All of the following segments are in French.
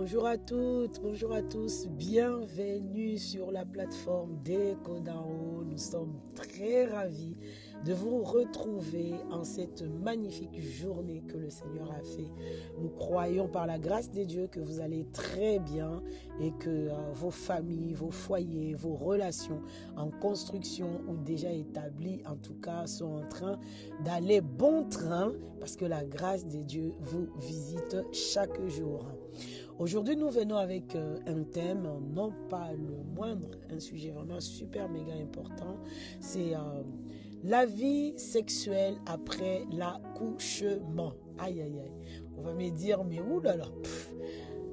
Bonjour à toutes, bonjour à tous, bienvenue sur la plateforme d'Echo Nous sommes très ravis de vous retrouver en cette magnifique journée que le Seigneur a fait. Nous croyons par la grâce de Dieu que vous allez très bien et que euh, vos familles, vos foyers, vos relations en construction ou déjà établies, en tout cas, sont en train d'aller bon train parce que la grâce de Dieu vous visite chaque jour. Aujourd'hui, nous venons avec euh, un thème, non pas le moindre, un sujet vraiment super méga important. C'est euh, la vie sexuelle après l'accouchement. Aïe, aïe, aïe. On va me dire, mais oulala,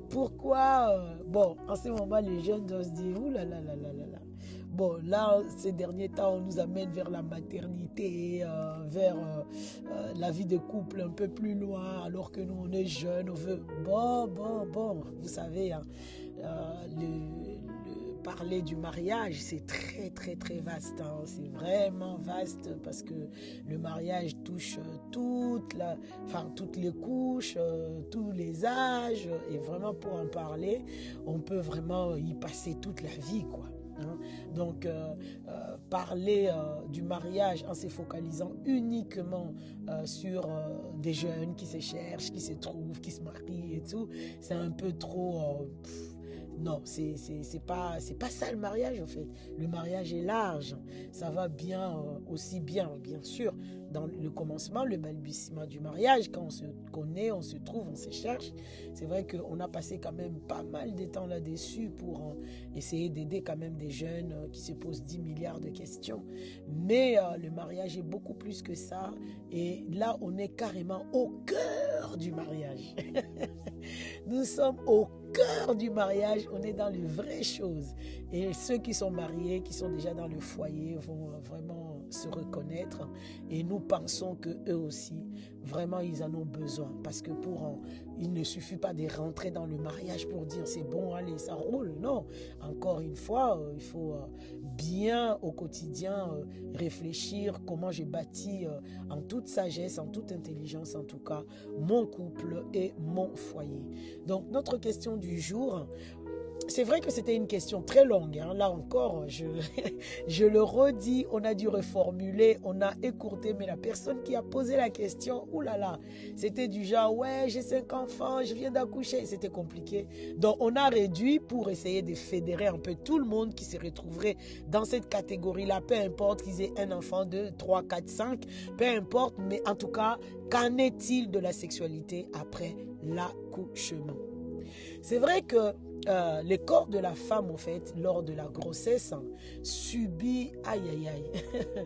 pourquoi euh, Bon, en ce moment, les jeunes doivent se dire, oulala, là, là, là, là. Bon, là, ces derniers temps, on nous amène vers la maternité, euh, vers euh, la vie de couple un peu plus loin, alors que nous, on est jeunes, on veut... Bon, bon, bon, vous savez, hein, le, parler du mariage, c'est très très très vaste. Hein. C'est vraiment vaste parce que le mariage touche euh, toute enfin, toutes les couches, euh, tous les âges. Et vraiment pour en parler, on peut vraiment y passer toute la vie, quoi. Donc, euh, parler du mariage en se focalisant uniquement sur des jeunes qui se cherchent, qui se trouvent, qui se marient et tout, c'est un peu trop... Non, c'est pas c'est pas ça le mariage en fait. Le mariage est large. Ça va bien euh, aussi bien, bien sûr, dans le commencement, le balbutiement du mariage, quand on se connaît, on se trouve, on se cherche. C'est vrai qu'on a passé quand même pas mal de temps là-dessus pour euh, essayer d'aider quand même des jeunes euh, qui se posent 10 milliards de questions. Mais le mariage est beaucoup plus que ça. Et là, on est carrément au cœur du mariage. Nous sommes au cœur du mariage, on est dans les vraies choses. Et ceux qui sont mariés, qui sont déjà dans le foyer, vont vraiment se reconnaître. Et nous pensons que eux aussi, vraiment, ils en ont besoin. Parce que pour, il ne suffit pas de rentrer dans le mariage pour dire c'est bon, allez, ça roule. Non, encore une fois, euh, il faut euh, bien au quotidien euh, réfléchir comment j'ai bâti en toute sagesse, en toute intelligence en tout cas, mon couple et mon foyer. Donc notre question du jour, c'est vrai que c'était une question très longue. Hein. Là encore, je, je le redis, on a dû reformuler, on a écourté, mais la personne qui a posé la question, oulala, c'était du genre, ouais, j'ai cinq enfants, je viens d'accoucher. C'était compliqué. Donc, on a réduit pour essayer de fédérer un peu tout le monde qui se retrouverait dans cette catégorie-là, peu importe qu'ils aient un enfant de 3, 4, 5, peu importe, mais en tout cas, qu'en est-il de la sexualité après l'accouchement? C'est vrai que euh, le corps de la femme, en fait, lors de la grossesse, subit, aïe aïe aïe,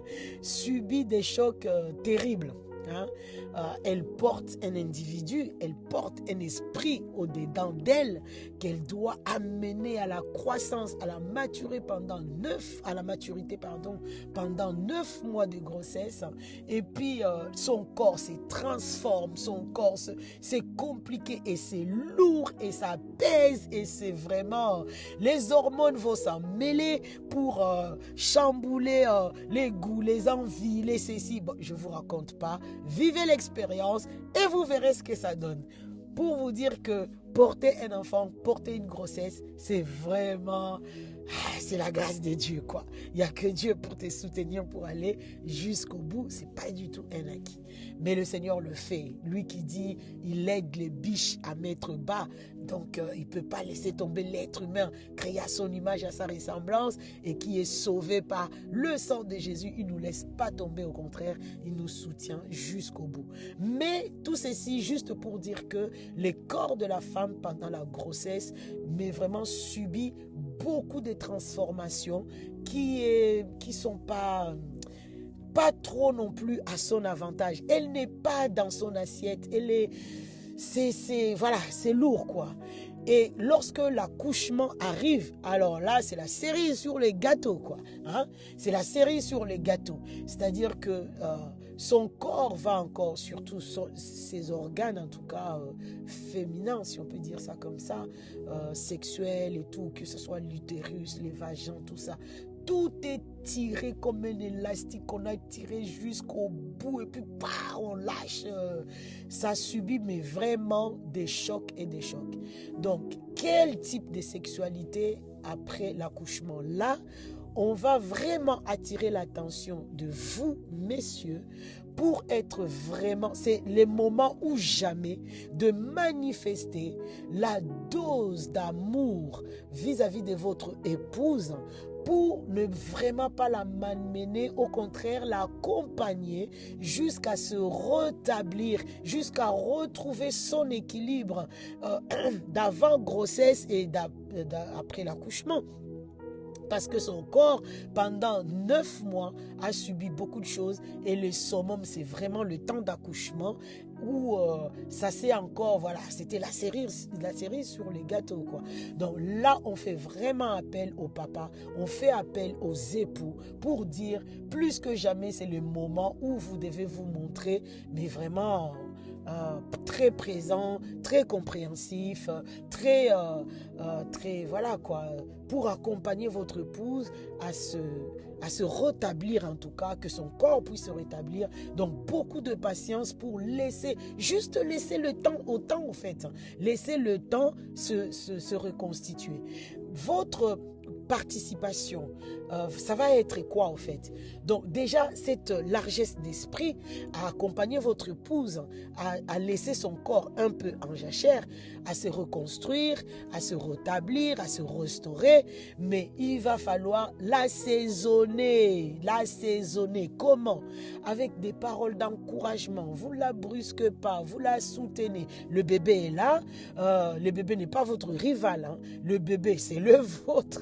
subit des chocs euh, terribles. Hein. Euh, elle porte un individu, elle porte un esprit au-dedans d'elle qu'elle doit amener à la croissance, à la maturité pendant neuf, à la maturité pardon, pendant neuf mois de grossesse. Et puis euh, son corps se transforme, son corps c'est compliqué et c'est lourd et ça pèse et c'est vraiment les hormones vont s'en mêler pour euh, chambouler les goûts, les envies, les ceci. Bon, je vous raconte pas Vivez l'expérience et vous verrez ce que ça donne. Pour vous dire que porter un enfant, porter une grossesse, c'est vraiment c'est la grâce de Dieu, quoi. Il n'y a que Dieu pour te soutenir, pour aller jusqu'au bout. C'est pas du tout un acquis. Mais le Seigneur le fait. Lui qui dit, il aide les biches à mettre bas. Donc, euh, il ne peut pas laisser tomber l'être humain créé à son image, à sa ressemblance et qui est sauvé par le sang de Jésus. Il ne nous laisse pas tomber, au contraire, il nous soutient jusqu'au bout. Mais tout ceci, juste pour dire que les corps de la femme pendant la grossesse, mais vraiment subit beaucoup de transformations qui ne qui sont pas pas trop non plus à son avantage. Elle n'est pas dans son assiette. Elle est, c'est, voilà, c'est lourd quoi. Et lorsque l'accouchement arrive, alors là, c'est la série sur les gâteaux, quoi. Hein? C'est la série sur les gâteaux. C'est-à-dire que euh, son corps va encore, surtout ses organes, en tout cas euh, féminins, si on peut dire ça comme ça, euh, sexuels et tout, que ce soit l'utérus, les vagins, tout ça, tout est tiré comme un élastique qu'on a tiré jusqu'au bout et puis bah, on lâche. Euh, ça subit mais vraiment des chocs et des chocs. Donc, quel type de sexualité après l'accouchement? Là, on va vraiment attirer l'attention de vous, messieurs, pour être vraiment, c'est les moments où jamais de manifester la dose d'amour vis-à-vis de votre épouse pour ne vraiment pas la malmener, au contraire l'accompagner jusqu'à se rétablir, jusqu'à retrouver son équilibre euh, d'avant grossesse et après l'accouchement parce que son corps, pendant neuf mois, a subi beaucoup de choses. Et le summum, c'est vraiment le temps d'accouchement où euh, ça c'est encore, voilà, c'était la série, sur les gâteaux, quoi. Donc là, on fait vraiment appel au papa, on fait appel aux époux pour dire plus que jamais, c'est le moment où vous devez vous montrer, mais vraiment euh, très présent, très compréhensif, très, euh, euh, très, voilà quoi, pour accompagner votre épouse à se, à se rétablir en tout cas, que son corps puisse se rétablir. Donc beaucoup de patience pour laisser, juste laisser le temps au temps en fait, laisser le temps se, se, se reconstituer. Votre participation. Euh, ça va être quoi en fait? Donc déjà, cette largesse d'esprit à accompagner votre épouse, à, laisser son corps un peu en jachère, à se reconstruire, à se rétablir, à se restaurer, mais il va falloir l'assaisonner, l'assaisonner. Comment? Avec des paroles d'encouragement. Vous la brusquez pas, vous la soutenez. Le bébé est là, euh, le bébé n'est pas votre rival, hein. le bébé c'est le vôtre.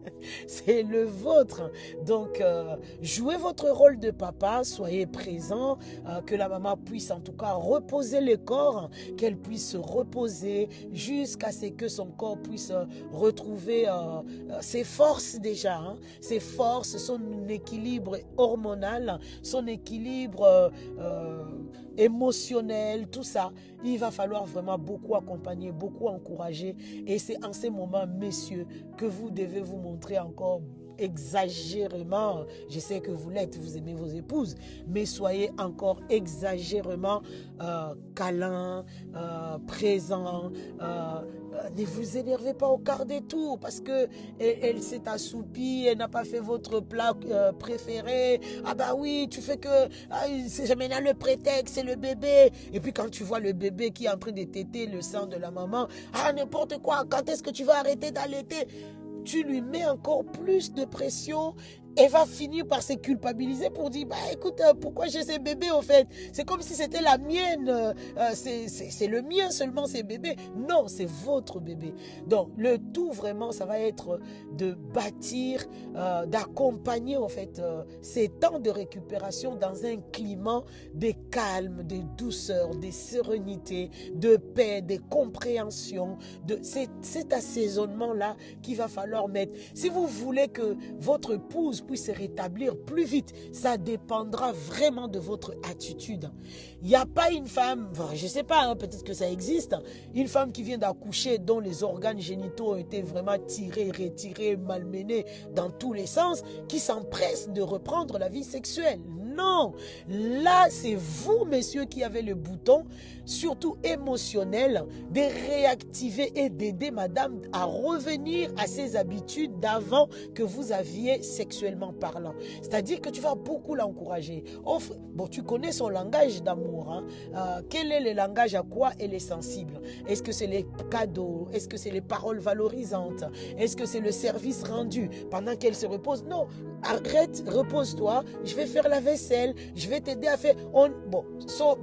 c'est le vôtre. Donc, euh, jouez votre rôle de papa, soyez présent, euh, que la maman puisse en tout cas reposer le corps, qu'elle puisse se reposer jusqu'à ce que son corps puisse euh, retrouver ses forces déjà, hein. ses forces, son équilibre hormonal, son équilibre émotionnel, tout ça. Il va falloir vraiment beaucoup accompagner, beaucoup encourager. Et c'est en ces moments, messieurs, que vous devez vous montrer encore exagérément, je sais que vous l'êtes, vous aimez vos épouses, mais soyez encore exagérément euh, câlin, euh, présent. Euh, ne vous énervez pas au quart des tours parce que elle, s'est assoupie, elle n'a pas fait votre plat préféré. Ah bah oui, tu fais que ah, c'est jamais là le prétexte, c'est le bébé. Et puis quand tu vois le bébé qui est en train de téter le sang de la maman, ah n'importe quoi, quand est-ce que tu vas arrêter d'allaiter? Tu lui mets encore plus de pression elle va finir par se culpabiliser pour dire bah écoute euh, pourquoi j'ai ces bébés au fait? C'est comme si c'était la mienne euh, euh, c'est le mien seulement ces bébés. Non c'est votre bébé. Donc le tout vraiment ça va être de bâtir d'accompagner en fait ces temps de récupération dans un climat de calme de douceur de sérénité de paix de compréhension de cet assaisonnement là qu'il va falloir mettre. Si vous voulez que votre épouse puisse se rétablir plus vite. Ça dépendra vraiment de votre attitude. Il n'y a pas une femme, je ne sais pas, hein, peut-être que ça existe, une femme qui vient d'accoucher dont les organes génitaux ont été vraiment tirés, retirés, malmenés dans tous les sens, qui s'empresse de reprendre la vie sexuelle. Non, là c'est vous, messieurs, qui avez le bouton, surtout émotionnel, de réactiver et d'aider madame à revenir à ses habitudes d'avant que vous aviez sexuellement parlant. C'est-à-dire que tu vas beaucoup l'encourager. Bon, tu connais son langage d'amour. Hein. Euh, quel est le langage à quoi elle est sensible? Est-ce que c'est les cadeaux? Est-ce que c'est les paroles valorisantes? Est-ce que c'est le service rendu pendant qu'elle se repose? Non, arrête, repose-toi, je vais faire la vaisselle, je vais t'aider à faire. On, bon,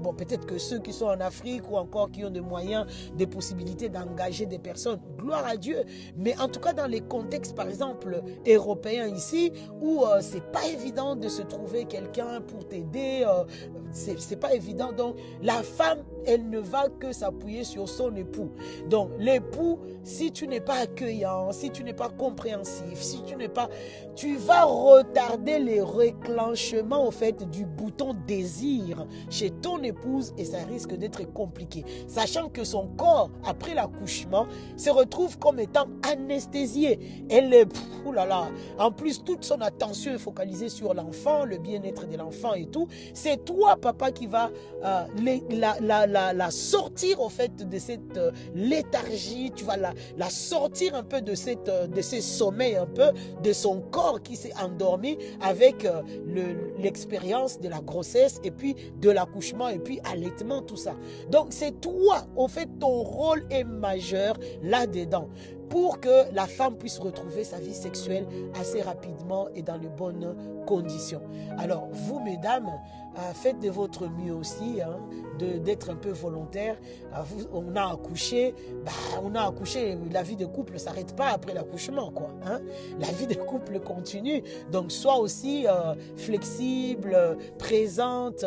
bon peut-être que ceux qui sont en Afrique ou encore qui ont des moyens, des possibilités d'engager des personnes, gloire à Dieu. Mais en tout cas, dans les contextes, par exemple, européens ici, où euh, c'est pas évident de se trouver quelqu'un pour t'aider, euh, c'est pas évident. Donc, la femme, elle ne va que s'appuyer sur son époux. Donc, l'époux, si tu n'es pas accueillant, si tu n'es pas compréhensif, si tu n'es pas, tu vas retarder les réclenchements, au fait du bouton désir chez ton épouse et ça risque d'être compliqué. Sachant que son corps, après l'accouchement, se retrouve comme étant anesthésié. Elle est, là là, en plus toute son attention est focalisée sur l'enfant, le bien-être de l'enfant et tout. C'est toi, papa, qui va euh, la, la, la, sortir au fait de cette euh, léthargie, tu vas la, la sortir un peu de, cette, euh, de ces sommeils un peu, de son corps qui s'est endormi avec l'expérience de la grossesse et puis de l'accouchement et puis allaitement, tout ça. Donc c'est toi, au fait, ton rôle est majeur là-dedans pour que la femme puisse retrouver sa vie sexuelle assez rapidement et dans les bonnes conditions. Alors, vous, mesdames, euh, faites de votre mieux aussi, hein, d'être un peu volontaire. Euh, on a accouché, bah, on a accouché. La vie de couple ne s'arrête pas après l'accouchement, quoi. Hein. La vie de couple continue. Donc, sois aussi euh, flexible, présente.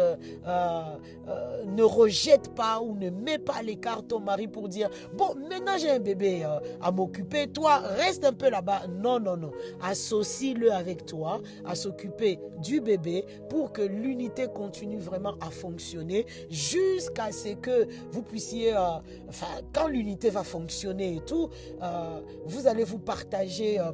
ne rejette pas ou ne mets pas l'écart ton mari pour dire bon, maintenant j'ai un bébé à m'occuper. Toi, reste un peu là-bas. Non, non, non. Associe-le avec toi à s'occuper du bébé pour que l'unité continue vraiment à fonctionner jusqu'à ce que vous puissiez, euh, quand l'unité va fonctionner et tout, euh, vous allez vous partager. Euh,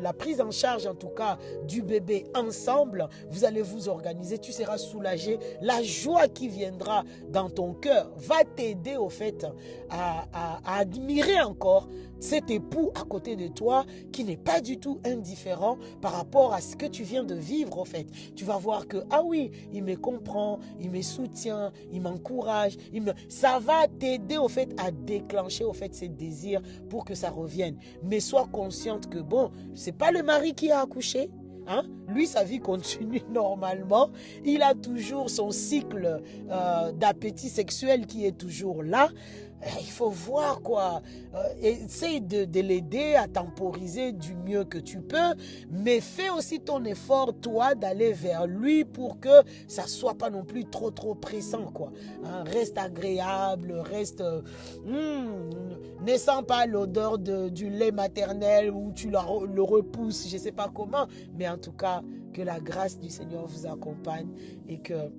la prise en charge en tout cas du bébé ensemble, vous allez vous organiser, tu seras soulagé. La joie qui viendra dans ton cœur va t'aider au fait à, admirer encore cet époux à côté de toi qui n'est pas du tout indifférent par rapport à ce que tu viens de vivre, en fait. Tu vas voir que, ah oui, il me comprend, il me soutient, il m'encourage, il me... ça va t'aider, au fait, à déclencher, au fait, ces désirs pour que ça revienne. Mais sois consciente que, bon, c'est pas le mari qui a accouché, Hein? Lui, sa vie continue normalement. Il a toujours son cycle euh, d'appétit sexuel qui est toujours là. Eh, il faut voir quoi. Euh, essaye de, de l'aider à temporiser du mieux que tu peux, mais fais aussi ton effort, toi, d'aller vers lui pour que ça soit pas non plus trop, trop pressant, quoi. Hein, reste agréable, reste. Hmm, ne sens pas l'odeur du lait maternel ou tu le, repousses, je sais pas comment, mais en tout cas, que la grâce du Seigneur vous accompagne et que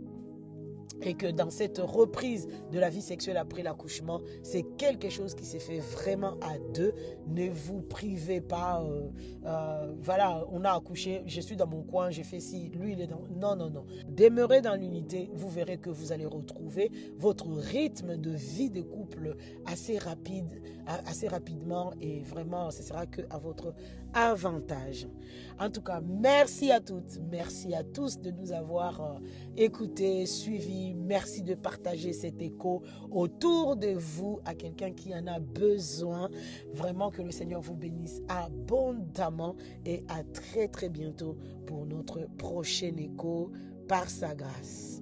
et que dans cette reprise de la vie sexuelle après l'accouchement, c'est quelque chose qui s'est fait vraiment à deux. Ne vous privez pas. Euh, euh, voilà, on a accouché, je suis dans mon coin, j'ai fait ci, lui il est dans. Non, non, non. Demeurez dans l'unité, vous verrez que vous allez retrouver votre rythme de vie de couple assez rapide, assez rapidement et vraiment, ce sera que à votre avantage. En tout cas, merci à toutes, merci à tous de nous avoir euh, écoutés, suivis. Merci de partager cet écho autour de vous à quelqu'un qui en a besoin. Vraiment que le Seigneur vous bénisse abondamment et à très très bientôt pour notre prochain écho par sa grâce.